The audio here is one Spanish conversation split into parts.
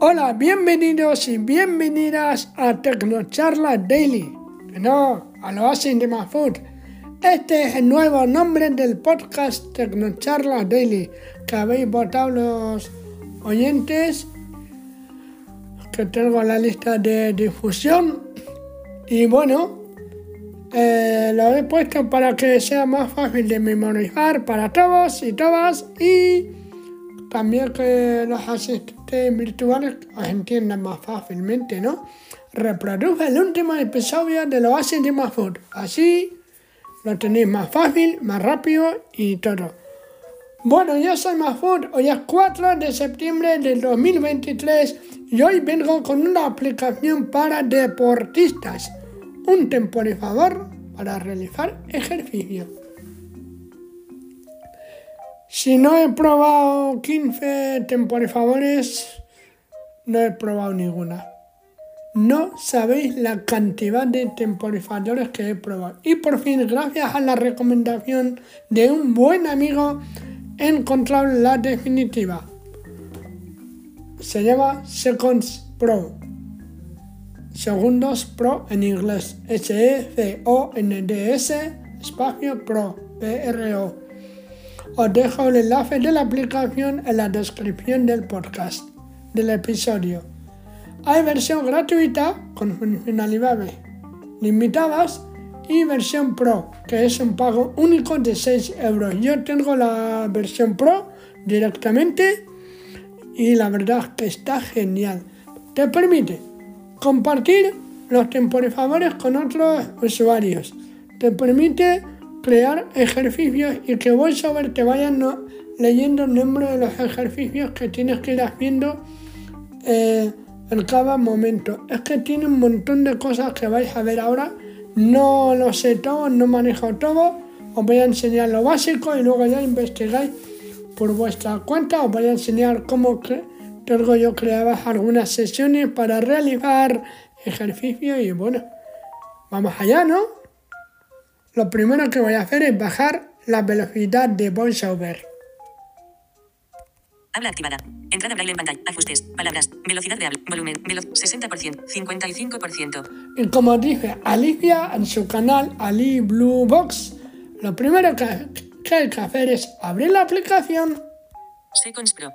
Hola, bienvenidos y bienvenidas a Tecnocharla Daily. No, a lo hacen de Food. Este es el nuevo nombre del podcast Tecnocharla Daily que habéis votado los oyentes que tengo en la lista de difusión. Y bueno, eh, lo he puesto para que sea más fácil de memorizar para todos y todas y también que los asistentes virtuales os entiendan más fácilmente, ¿no? Reproduce el último episodio de los Oasis de Food. Así lo tenéis más fácil, más rápido y todo. Bueno, yo soy Mahfood, hoy es 4 de septiembre del 2023 y hoy vengo con una aplicación para deportistas, un temporizador para realizar ejercicio. Si no he probado 15 temporizadores, no he probado ninguna. No sabéis la cantidad de temporizadores que he probado. Y por fin, gracias a la recomendación de un buen amigo, he encontrado la definitiva. Se llama Seconds Pro. Segundos Pro en inglés. S-E-C-O-N-D-S espacio Pro. P-R-O. Os dejo el enlace de la aplicación en la descripción del podcast, del episodio. Hay versión gratuita con funcionalidades limitadas y versión Pro, que es un pago único de 6 euros. Yo tengo la versión Pro directamente y la verdad que está genial. Te permite compartir los temporizadores con otros usuarios. Te permite crear ejercicios y que VoiceOver te vayan leyendo el nombre de los ejercicios que tienes que ir haciendo eh, en cada momento. Es que tiene un montón de cosas que vais a ver ahora. No lo sé todo, no manejo todo. Os voy a enseñar lo básico y luego ya investigáis por vuestra cuenta. Os voy a enseñar cómo tengo yo creadas algunas sesiones para realizar ejercicios y bueno, vamos allá, ¿no? Lo primero que voy a hacer es bajar la velocidad de VoiceOver. Habla activada. Entrada braille en pantalla. Ajustes. Palabras. Velocidad de habla. Volumen. 60%. 55%. Y como dice Alicia en su canal Ali Blue Box, lo primero que, que hay que hacer es abrir la aplicación. Seconds Pro.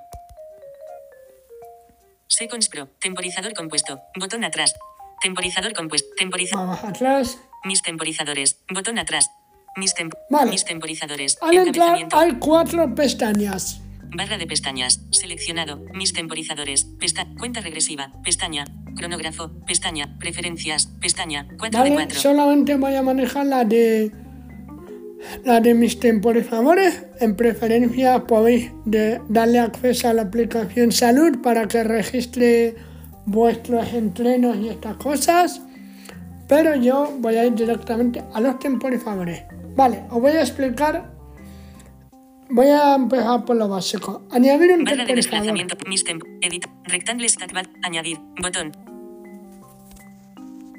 Seconds Pro. Temporizador compuesto. Botón atrás. Temporizador compuesto. Temporizador. Vamos atrás. Mis temporizadores. Botón atrás. Mis, Vale. mis temporizadores. Al entrar hay cuatro pestañas. Barra de pestañas. Seleccionado. Mis temporizadores. Pesta cuenta regresiva. Pestaña. Cronógrafo. Pestaña. Preferencias. Pestaña. 4 de ¿Vale? 4. Solamente voy a manejar la de la de mis temporizadores. En preferencia podéis de- darle acceso a la aplicación salud para que registre vuestros entrenos y estas cosas. Pero yo voy a ir directamente a los temporizadores. Vale, os voy a explicar. Voy a empezar por lo básico. Añadir un Barra de temporizador. desplazamiento. Mis temp. Edit. Rectangle stack bar. Añadir. Botón.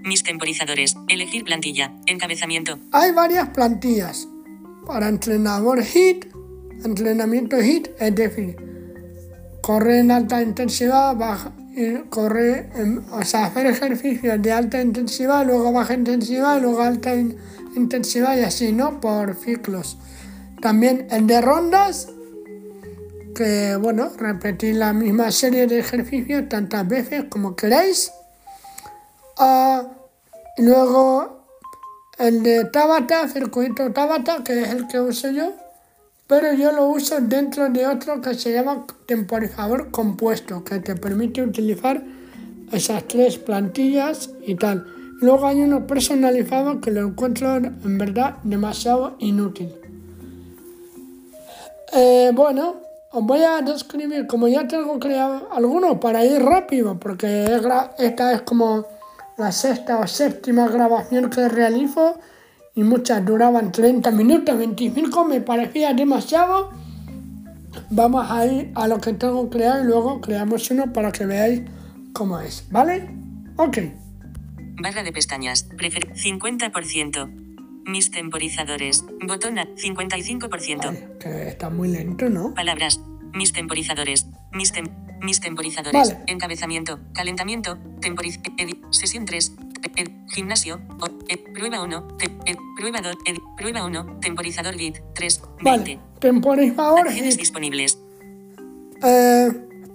Mis temporizadores. Elegir plantilla. Encabezamiento. Hay varias plantillas para entrenador HIT, entrenamiento HIT, es decir, correr en alta intensidad, baja, en- o hacer ejercicios de alta intensidad, luego baja intensidad, luego alta in- intensidad y así, ¿no? Por ciclos. También el de rondas, que bueno, repetir la misma serie de ejercicios tantas veces como queráis. Y luego el de Tabata, circuito Tabata, que es el que uso yo, pero yo lo uso dentro de otro que se llama temporizador compuesto, que te permite utilizar esas tres plantillas y tal. Luego hay uno personalizado que lo encuentro en verdad demasiado inútil. Eh, bueno, os voy a describir, como ya tengo creado algunos para ir rápido, porque esta es como la sexta o séptima grabación que realizo y muchas duraban 30 minutos, 25, me parecía demasiado. Vamos a ir a lo que tengo creado y luego creamos uno para que veáis cómo es, ¿vale? Ok. Barra de pestañas. Prefer 50%. Mis temporizadores. Botón a 55%. Vale, que está muy lento, ¿no? Palabras. Mis temporizadores. Mis tem Mis temporizadores. Vale. Encabezamiento. Calentamiento. Temporiz. Sesión 3. ed- gimnasio. Prueba 1. prueba 2. prueba 1. Temporizador git. 3. 20. Vale, temporizador Acciones hit. disponibles. Eh,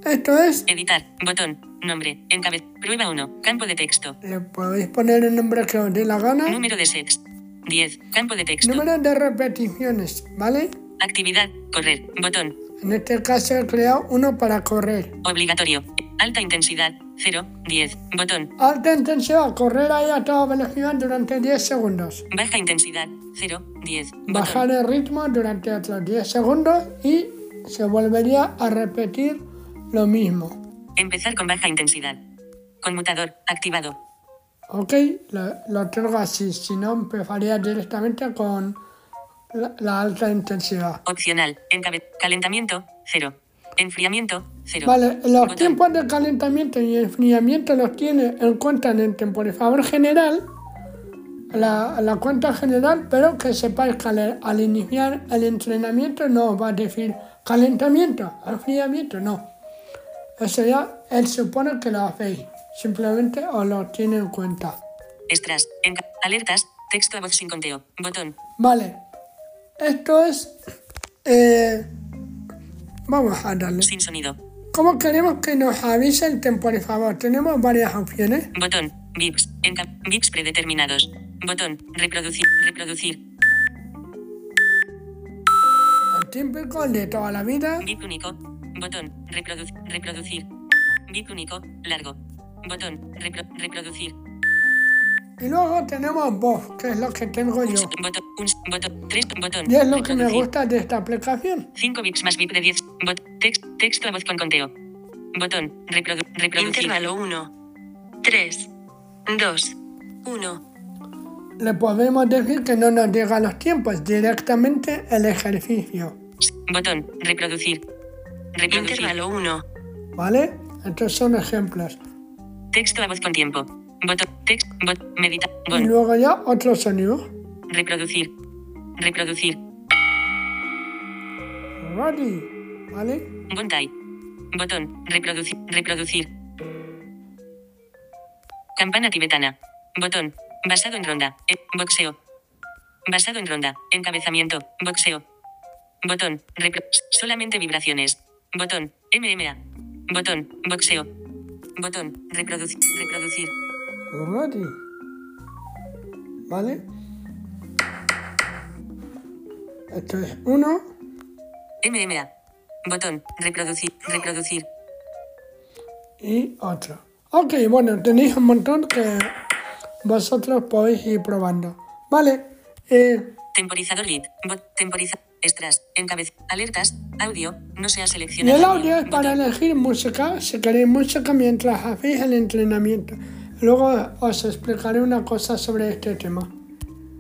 esto es, Editar. Botón. Nombre. Encabez. Prueba 1. Campo de texto. le podéis poner el nombre que os dé la gana. Número de sets. 10. Campo de texto. Número de repeticiones, ¿vale? Actividad. Correr. Botón. En este caso he creado uno para correr. Obligatorio. Alta intensidad. 0. 10. Botón. Alta intensidad, correr ahí a toda velocidad durante 10 segundos. Baja intensidad. 0. 10. Botón. Bajar el ritmo durante otros 10 segundos y se volvería a repetir lo mismo. Empezar con baja intensidad. Conmutador. Activado. Ok, lo, lo tengo así, si no empezaría directamente con la, la alta intensidad. Opcional. Encabe calentamiento. 0. Enfriamiento. 0. Vale, los tiempos de calentamiento y enfriamiento los tiene en cuenta en el temporizador general, la, la cuenta general, pero que sepáis que al, al iniciar el entrenamiento no va a decir calentamiento, enfriamiento, no. Eso ya él supone que lo hacéis, simplemente os lo tiene en cuenta. Extras. Enca alertas. Texto a voz sin conteo. Botón. Vale, esto es... eh, vamos a darle. Sin sonido. ¿Cómo queremos que nos avise el temporizador? Tenemos varias opciones. Botón. Bips. Enca bips predeterminados. Botón. Reproducir. Reproducir. El típico de toda la vida. Bip único. Botón. Reproducir. Reproducir. Bip único. Largo. Botón. Repro reproducir. Y luego tenemos voz, que es lo que tengo yo. Botón. Un, botón. 3. Botón. Y es lo que me gusta de esta aplicación. 5 bits más bip de 10. Bot, text, texto a voz con conteo. Botón. Reprodu, reproducir. Intervalo 1, 3, 2, 1. Le podemos decir que no nos llega los tiempos, directamente el ejercicio. Botón. Reproducir. Reproducir. Intervalo 1, ¿Vale? Estos son ejemplos. Texto a voz con tiempo. Botón. Text. Bot. Medita. Y Bon. luego ya otro sonido. Reproducir. Reproducir. Ready. ¿Vale? Bontai. Botón. Reproducir. Reproducir. Campana tibetana. Botón. Basado en ronda. Eh, boxeo. Basado en ronda. Encabezamiento. Boxeo. Botón. Repro- solamente vibraciones. Botón. MMA. Botón. Boxeo. Botón. Reproducir. Reproducir. ¿Vale? Esto es uno. MMA. Botón. Reproducir. Reproducir. y otro. Ok, bueno, tenéis un montón que vosotros podéis ir probando. Vale, eh, Temporizador lead. Bot. Temporiza. Extras. Encabez. Alertas. Audio. No se ha y seleccionado. el audio es para Botón. elegir música, si queréis música mientras hacéis el entrenamiento. Luego os explicaré una cosa sobre este tema.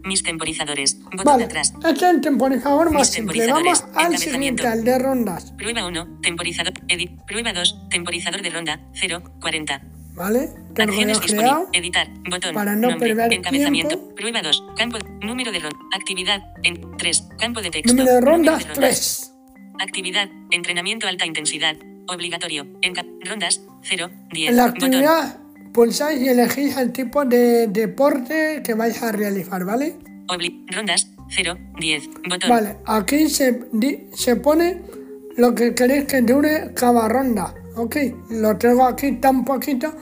Mis temporizadores. Botón Vale, atrás. este es el temporizador más Mis simple. Vamos al siguiente, al de rondas. Prueba 1, temporizador, edit. Prueba 2, temporizador de ronda, 0, 40. ¿Vale? Tengo Acciones disponibles. Editar, botón, Para no nombre, perder encabezamiento. tiempo. Prueba 2, campo, número de ronda, actividad, en 3, campo de texto. Número de rondas, rondas. 3. Actividad, entrenamiento alta intensidad, obligatorio, enca rondas, 0, 10. En la botón, actividad pulsáis y elegís el tipo de deporte que vais a realizar, ¿vale? obli- rondas, 0, 10. Botón, Vale, aquí se, di- se pone lo que queréis que dure cada ronda. Ok, lo tengo aquí tan poquito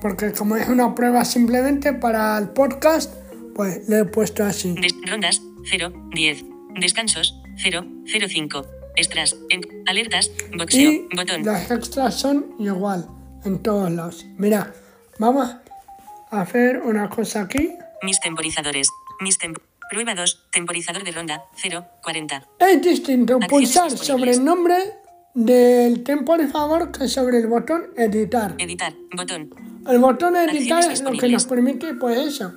porque como es una prueba simplemente para el podcast, pues le he puesto así. des- rondas, 0, 10. Descansos, 0, 0, 5. Extras, en, alertas, boxeo, Y botón. las extras son igual en todos lados. Mira, vamos a hacer una cosa aquí. Mis temporizadores. Mis Prueba 2. Temporizador de ronda. 0. 40. Es distinto pulsar sobre el nombre del temporizador que sobre el botón editar. Editar. Botón. El botón editar Acciones es lo que nos permite, pues eso.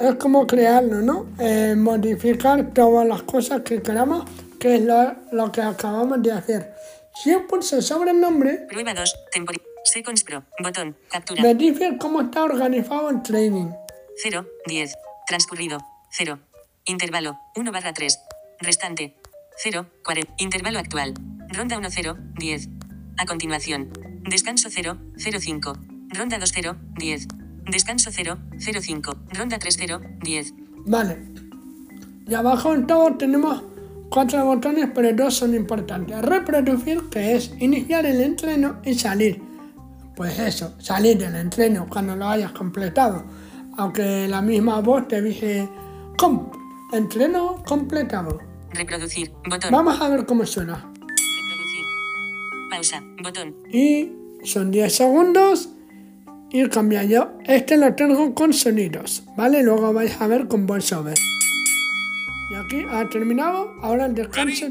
Es como crearlo, ¿no? Eh, modificar todas las cosas que queramos, que es lo, lo que acabamos de hacer. Si yo pulso sobre el nombre, Prueba 2. Tempori Seconds Pro. Botón. Captura. dice cómo está organizado el training. 0. 10. Transcurrido. 0. Intervalo. 1 barra 3. Restante. 0. 40. Intervalo actual. Ronda 1 0. 10. A continuación. Descanso 0, 05. Ronda 20, 10. Descanso 0, 05. Ronda 30, 10. Vale. Y abajo en todo tenemos cuatro botones, pero dos son importantes. Reproducir, que es iniciar el entreno y salir. Pues eso, salir del entreno cuando lo hayas completado. Aunque la misma voz te dice, com, entreno completado. Reproducir. Botón. Vamos a ver cómo suena. Reproducir. Pausa. Botón. Y son 10 segundos y cambia yo. Este lo tengo con sonidos, ¿vale? Luego vais a ver con voiceover. Y aquí ha terminado. Ahora descansa.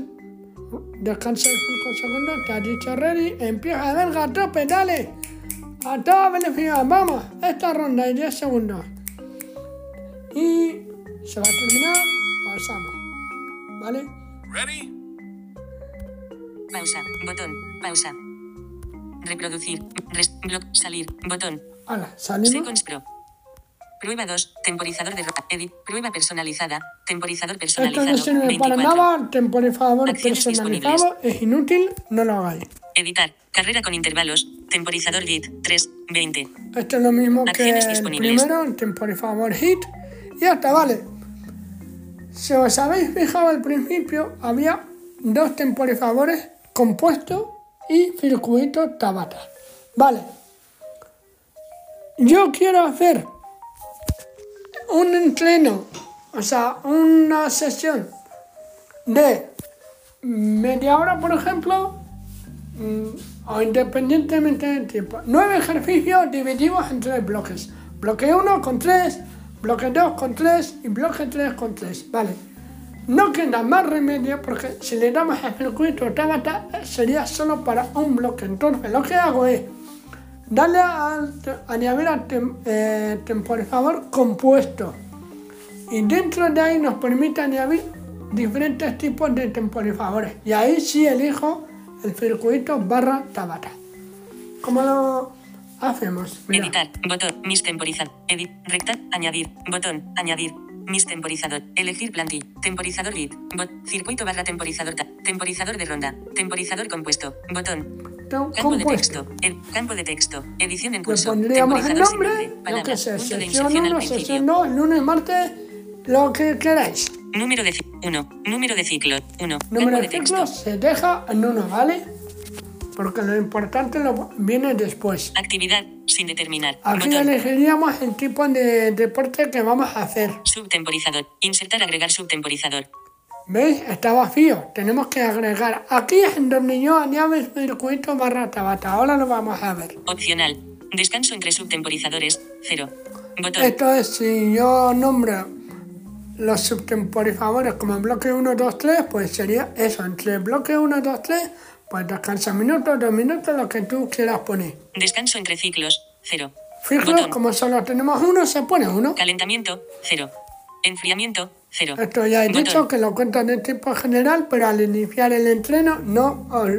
Descansa 5 segundos. Te ha dicho ready. Empieza a ver gato, pedales. A toda velocidad. Vamos. Esta ronda y 10 segundos. Y se va a terminar. Pausamos. ¿Vale? Ready? Pausa. Botón. Pausa. Reproducir. Res, block. Salir. Botón. Ahora, salimos. Seconds Pro. Prueba 2. Temporizador de ropa. Edit. Prueba personalizada. Temporizador Esto personalizado. no sirve para 24. nada, temporizador Acciones personalizado, es inútil, no lo hagáis. Editar. Carrera con intervalos. Temporizador git. 3. 20. Esto es lo mismo que Acciones el disponibles. primero, el temporizador hit, y ya está, vale. Si os habéis fijado al principio, había dos temporizadores compuestos y circuitos Tabata. Vale. Yo quiero hacer un entreno, o sea, una sesión de media hora, por ejemplo, o independientemente del tiempo. Nueve ejercicios divididos en tres bloques. Bloque 1 con 3, bloque 2 con 3 y bloque 3 con 3. Vale. No queda más remedio porque si le damos al circuito Tabata eh, sería solo para un bloque. Entonces lo que hago es darle a añadir al tem- eh, temporizador compuesto y dentro de ahí nos permite añadir diferentes tipos de temporizadores y ahí sí elijo el circuito barra Tabata. ¿Cómo lo hacemos? Mira. Editar. Botón. Mis temporizador. Edit. Recta. Añadir. Botón. Añadir. Mis temporizador. Elegir plantilla. Temporizador git. Bot. Circuito barra temporizador. ta- Temporizador de ronda. Temporizador compuesto. Botón. Campo de texto. Ed- campo de texto. Edición en Le curso. pondríamos el nombre, Palabra. que sé, Punto de sesión inserción al 1, principio. sesión 2, lunes, martes, lo que queráis. Número de 1. Número de ciclo. 1. Número de ciclos se deja en 1, ¿vale? Porque lo importante lo viene después. Actividad. Sin determinar. Aquí Botón. elegiríamos el tipo de deporte que vamos a hacer. Subtemporizador. Insertar agregar subtemporizador. ¿Veis? Está vacío. Tenemos que agregar. Aquí es en donde yo añado el circuito barra tabata. Ahora lo vamos a ver. Opcional. Descanso entre subtemporizadores. 0. Botón. Esto es si yo nombro los subtemporizadores como bloque 1, 2, 3, pues sería eso. Entre bloque 1, 2, 3, pues descansa minutos, dos minutos, lo que tú quieras poner. Descanso entre ciclos. 0. Fijaos, como solo tenemos uno, se pone uno. Calentamiento. 0. Enfriamiento. 0. Esto ya he Botón. dicho que lo cuento de tipo general, pero al iniciar el entreno no os,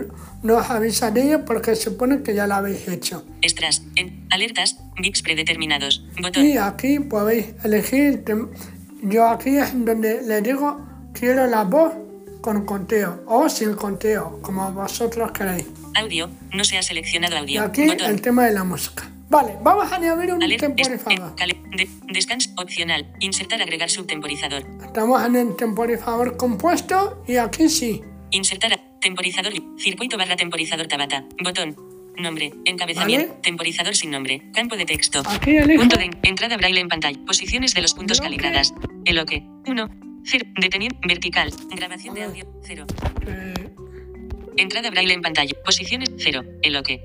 no os avisa de ello porque supone que ya lo habéis hecho. Extras. En. Alertas. VIPs predeterminados. Botón. Y aquí podéis elegir, yo aquí es donde le digo quiero la voz con conteo o sin conteo, como vosotros queréis. Audio. No se ha seleccionado Y audio. aquí Botón. el tema de la música. Vale, vamos a añadir un Aler- es- temporizador. eh, de- descanso. Opcional. Insertar agregar subtemporizador. Estamos en el temporizador compuesto y aquí sí. Insertar a- temporizador. Circuito barra temporizador Tabata. Botón. Nombre. Encabezamiento. Vale. Temporizador sin nombre. Campo de texto. Aquí elijo Punto de en- entrada braille en pantalla. Posiciones de los puntos calibradas. Eloque. 1. 0. Deteniendo. Vertical. Grabación de audio. 0. eh, Entrada braille en pantalla. Posiciones. 0. Eloque.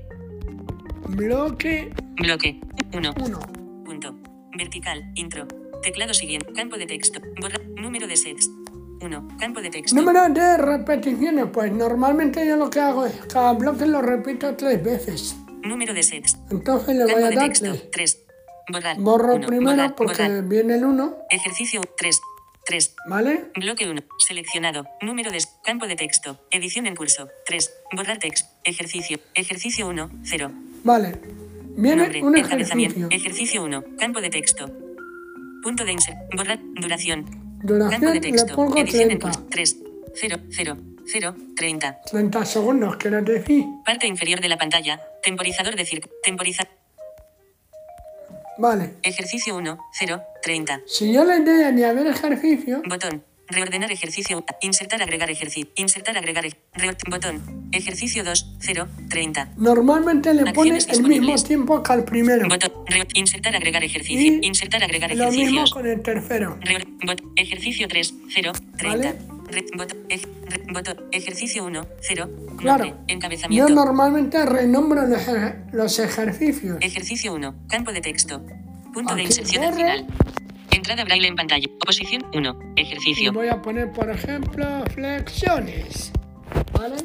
bloque Bloque. 1. 1. Punto. Vertical. Intro. Teclado siguiente. Campo de texto. Borra. Número de sets. 1. Campo de texto. Número de repeticiones, pues normalmente yo lo que hago es cada bloque lo repito tres veces. Número de sets. Entonces le voy Campo a de dar texto. tres. 3. Borrar. Borro Uno. primero Borrar. porque Borrar. viene el 1, Ejercicio 3. 3. ¿vale? Bloque 1. Seleccionado. Número de campo de texto. Edición en curso. 3. Borrar text. Ejercicio. Ejercicio 1. 0. Vale. Viene Nombre. un ejercicio. Ejercicio 1. Campo de texto. Punto de insert. Borrar. Duración. Duración de le texto. pongo Edición en 30. curso. 3. 0. 0. 0, 30. 30 segundos, quiero decir. Parte inferior de la pantalla. Temporizador de circo. Temporiza. Vale. Ejercicio 1, 0, 30. Si yo le doy a añadir ejercicio, Botón. Reordenar ejercicio. Insertar agregar ejercicio. Insertar agregar. ej- reor- botón. Ejercicio 2, 0, 30. normalmente le pone Acciones el mismo tiempo que al primero. Botón. Reo- insertar agregar ejercicio. Y Insertar agregar Lo mismo ejercicios. con el tercero. Reor- bot- ejercicio 3, 0, 30. Vale. Re- botón, ej- re- botón, ejercicio 1, 0. Claro. Nombre, Yo encabezamiento. normalmente renombro los, los ejercicios. Ejercicio 1. Campo de texto. Punto de Aquí, inserción al final. Entrada braille en pantalla. Oposición 1. Y Ejercicio. voy a poner, por ejemplo, flexiones. ¿Vale?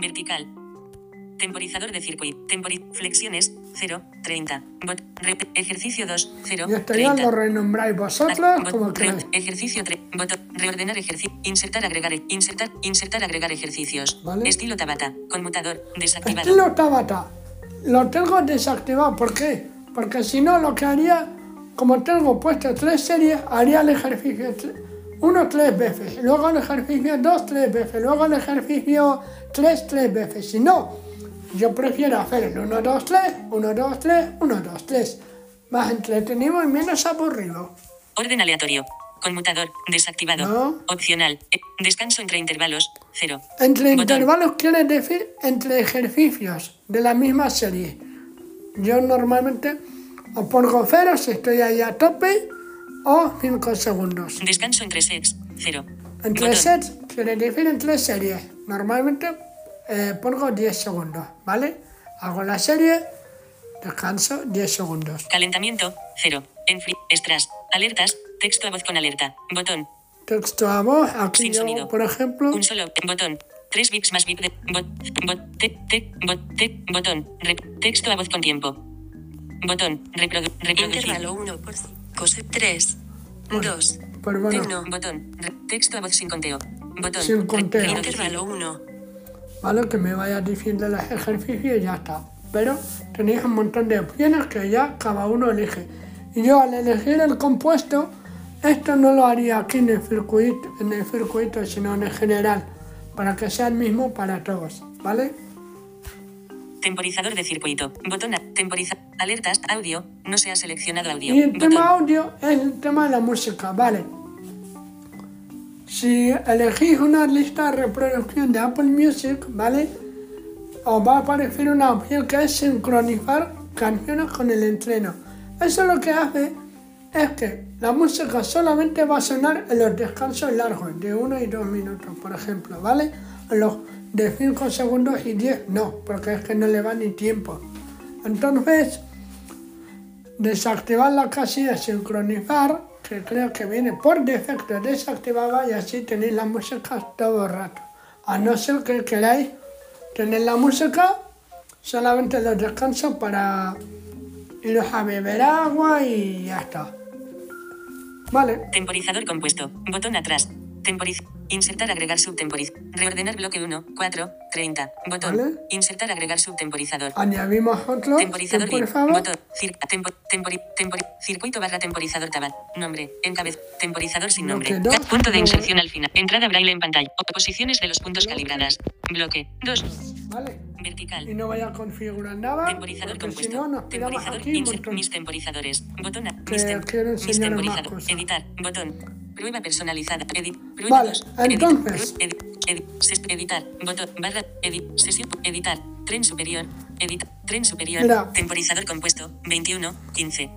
Vertical. Temporizador de circuito. Tempori flexiones 0, 30. Bot, re- ejercicio 2, 0, Y esto ya 30. lo renombráis vosotros Bot- como re- ejercicio 3. Botón. Reordenar ejercicio. Insertar, agregar. Insertar, insertar, agregar ejercicios. Vale. Estilo Tabata. Conmutador. Desactivado. Estilo Tabata. Lo tengo desactivado. ¿Por qué? Porque si no, lo que haría, como tengo puesto tres series, haría el ejercicio tre- uno tres veces, luego el ejercicio dos tres veces, luego el ejercicio tres tres veces. Si no, yo prefiero hacer el 1, 2, 3, 1, 2, 3, 1, 2, 3. Más entretenido y menos aburrido. Orden aleatorio. Conmutador. Desactivado. No. Opcional. Eh, Descanso entre intervalos. 0. Entre Botón. intervalos quiere decir entre ejercicios de la misma serie. Yo normalmente o pongo cero si estoy ahí a tope o 5 segundos. Descanso entre sets. 0. Entre Botón. sets quiere decir entre series. Normalmente eh, pongo 10 segundos, ¿vale? Hago la serie, descanso 10 segundos. Calentamiento, 0. Enfri, estras, alertas, texto a voz con alerta. Botón, Texto a voz, aquí Sin yo, sonido. por ejemplo, un solo, botón. 3 bits más bit de, bot, bot, te, te, bot, te, botón. Rep- texto a voz con tiempo. Botón, reprodu, reproducir. Intervalo 1 por 5, 3, 2, pues bueno, Tecno. Botón, re- texto a voz sin conteo. Botón, Sin conteo. intervalo 1, ¿vale? Que me vaya diciendo los ejercicios y ya está. Pero tenéis un montón de opciones que ya cada uno elige. Y yo al elegir el compuesto, esto no lo haría aquí en el circuito, en el circuito sino en el general, para que sea el mismo para todos, ¿vale? Temporizador de circuito. Botón, a- temporiza, alertas, audio, no se ha seleccionado audio. Y el Botón, tema audio es el tema de la música, ¿vale? Si elegís una lista de reproducción de Apple Music, ¿vale? Os va a aparecer una opción que es sincronizar canciones con el entreno. Eso lo que hace es que la música solamente va a sonar en los descansos largos, de 1 y 2 minutos, por ejemplo, ¿vale? Los de 5 segundos y 10 no, porque es que no le va ni tiempo. Entonces, desactivar la casilla sincronizar, que creo que viene por defecto desactivada y así tenéis la música todo el rato. A no ser que queráis tener la música solamente los descansos para iros a beber agua y ya está. Vale, Temporizador compuesto. Botón atrás. Temporiz. Insertar, agregar subtemporiz. Reordenar bloque 1, 4, 30. Botón. Vale. Insertar, agregar subtemporizador. añadimos otro, Temporizador favor. Botón. Cir- tempo- tempori- tempori- circuito barra temporizador tabat. Nombre. Encabez. Temporizador sin nombre. Punto de inserción al final. Entrada braille en pantalla. Posiciones de los puntos calibradas. Bloque 2. Vale, Vertical. y no vaya a configurar nada, Temporizador porque si compuesto. no nos temporizador. aquí insert- mis temporizadores. Botón. a- Que mis, tem- mis temporizador. Editar. Botón. Prueba personalizada. Edit. Prueba Vale. Edit- entonces. edit- edit- editar. Botón. Barra. Edit. Sesión. Editar. Tren superior. Editar. Tren superior. Mira. Temporizador compuesto. 21. 15.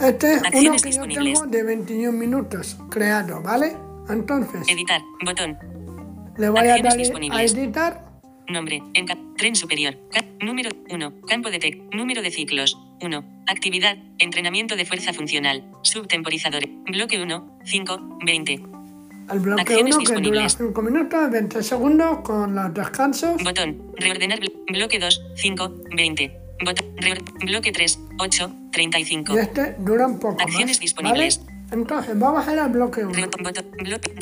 Este es uno Acciones que yo disponibles. tengo de 21 minutos creado, ¿vale? Entonces, Editar. Botón. le voy a acciones dar a editar. Nombre. En tren superior. Número 1. Campo de tec. Número de ciclos. 1. Actividad. Entrenamiento de fuerza funcional. Subtemporizador. Bloque 1. 5. 20. El bloque Acciones 1 que dura disponibles. 5 minutos, 20 segundos con los descansos. Botón. Reordenar. blo- Bloque 2. 5. 20. Botón. reor- bloque 3. 8. 35. Y este dura un poco Acciones más. disponibles. ¿vale? Entonces, vamos a ir al bloque 1. Re- botón. Bloque.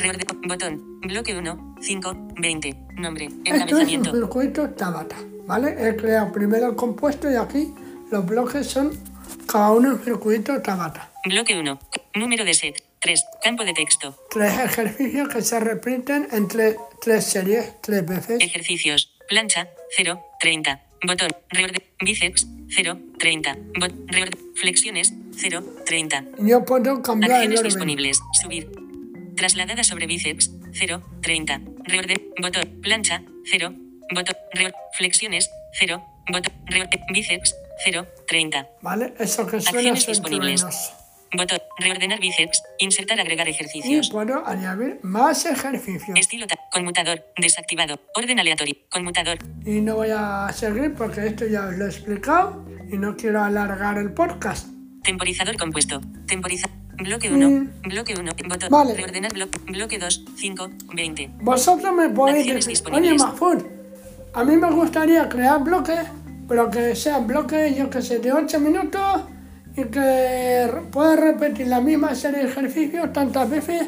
botón. Bloque 1. 5. 20. Nombre. Esto es un Encabezamiento. circuito Tabata, ¿vale? He creado primero el compuesto y aquí los bloques son cada uno en circuito Tabata. Bloque 1. Número de set. 3. Campo de texto. Tres ejercicios que se repiten entre tres series, tres veces. Ejercicios. Plancha. 0. 30. Botón. Reorden. Bíceps. 0. 30. Bot. Reorden. Flexiones. 0. 30. Yo puedo cambiar el Acciones orden. disponibles. Subir. Trasladada sobre bíceps. 0. 30. Reorden. Botón. Plancha. 0. Botón. Reor- Flexiones. 0. Botón. Reorden. Bíceps. 0. 30. ¿Vale? Eso que suena Acciones disponibles. truenos. Botón. Reordenar bíceps. Insertar agregar Y ejercicios. puedo añadir más ejercicios. Estilo ta- Conmutador. Desactivado. Orden aleatorio. Conmutador. Y no voy a seguir porque esto ya os lo he explicado y no quiero alargar el podcast. Temporizador compuesto. Temporiza. Bloque 1. Mm. Bloque 1. Botón. Vale. Reordenar bloque. Bloque 2. 5. 20. Vosotros me podéis decir, oye. Mahfoud, a mí me gustaría crear bloques, pero que sean bloques, yo que sé, de 8 minutos y que re- pueda repetir la misma serie de ejercicios tantas veces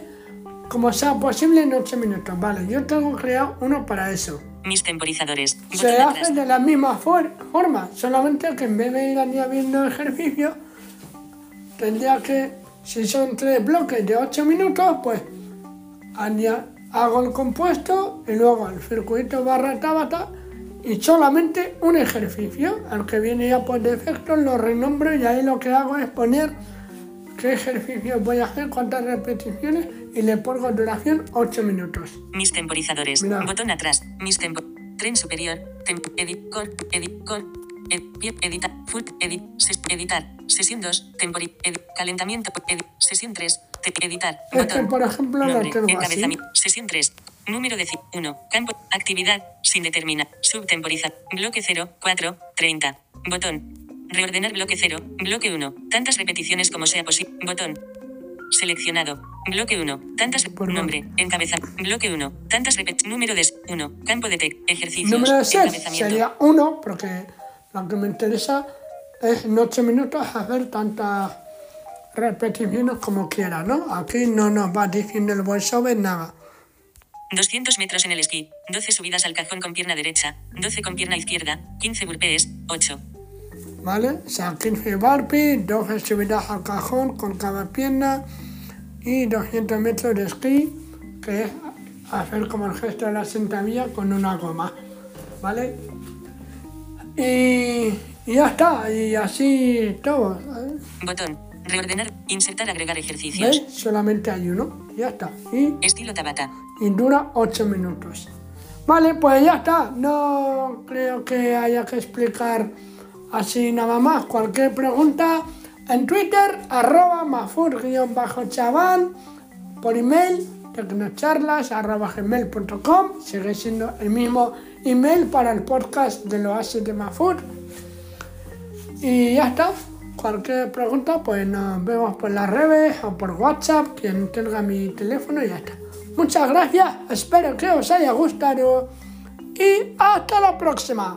como sea posible en 8 minutos. Vale, yo tengo creado uno para eso. Mis temporizadores. Se hace de la misma for- forma, solamente que en vez de ir añadiendo ejercicios, tendría que, si son tres bloques de 8 minutos, pues hago el compuesto y luego el circuito barra tabata y solamente un ejercicio, al que viene ya por defecto lo renombro y ahí lo que hago es poner qué ejercicio voy a hacer, cuántas repeticiones y le pongo duración 8 minutos. Mis temporizadores. Mira. Botón atrás. Mis tempo. Tren superior. Tem edit. Con. Edit. Con. Ed, pie- editar. Full. Edit. ses- editar. Sesión 2. Tempori. edit, calentamiento. Edit. Sesión 3. Editar. Botón. por ejemplo, lo Nombre. tengo así. Sesión 3. Número de 1. Campo. Actividad. Sin determinar. Subtemporizar. Bloque 0. 4. 30. Botón. Reordenar bloque 0. Bloque 1. Tantas repeticiones como sea posible. Botón. Seleccionado. Bloque 1. Tantas. Por nombre. Encabezar. Bloque 1. Tantas repeticiones. Número de 1. Campo de text. Ejercicios. Número de 6 encabezamiento. sería 1, porque lo que me interesa es en 8 minutos hacer tantas repeticiones como quiera, ¿no? Aquí no nos va diciendo el voiceover nada. 200 metros en el esquí. 12 subidas al cajón con pierna derecha. 12 con pierna izquierda. 15 burpees. 8. ¿Vale? O sea, 15 burpees, 12 subidas al cajón con cada pierna y 200 metros de esquí, que es hacer como el gesto de la sentadilla con una goma. ¿Vale? Y, y ya está, y así todo. ¿sabes? Botón. Reordenar. Insertar agregar ejercicios. Solamente hay uno. Ya está. Y, Estilo Tabata. y dura 8 minutos. Vale, pues ya está. No creo que haya que explicar así nada más. Cualquier pregunta en Twitter, arroba mafur-chaván, por email, tecnocharlas, arroba gmail.com. Sigue siendo el mismo email para el podcast del Oasis de Mafur. Y ya está. Cualquier pregunta, pues nos vemos por las redes o por WhatsApp, quien tenga mi teléfono y ya está. Muchas gracias, espero que os haya gustado y hasta la próxima.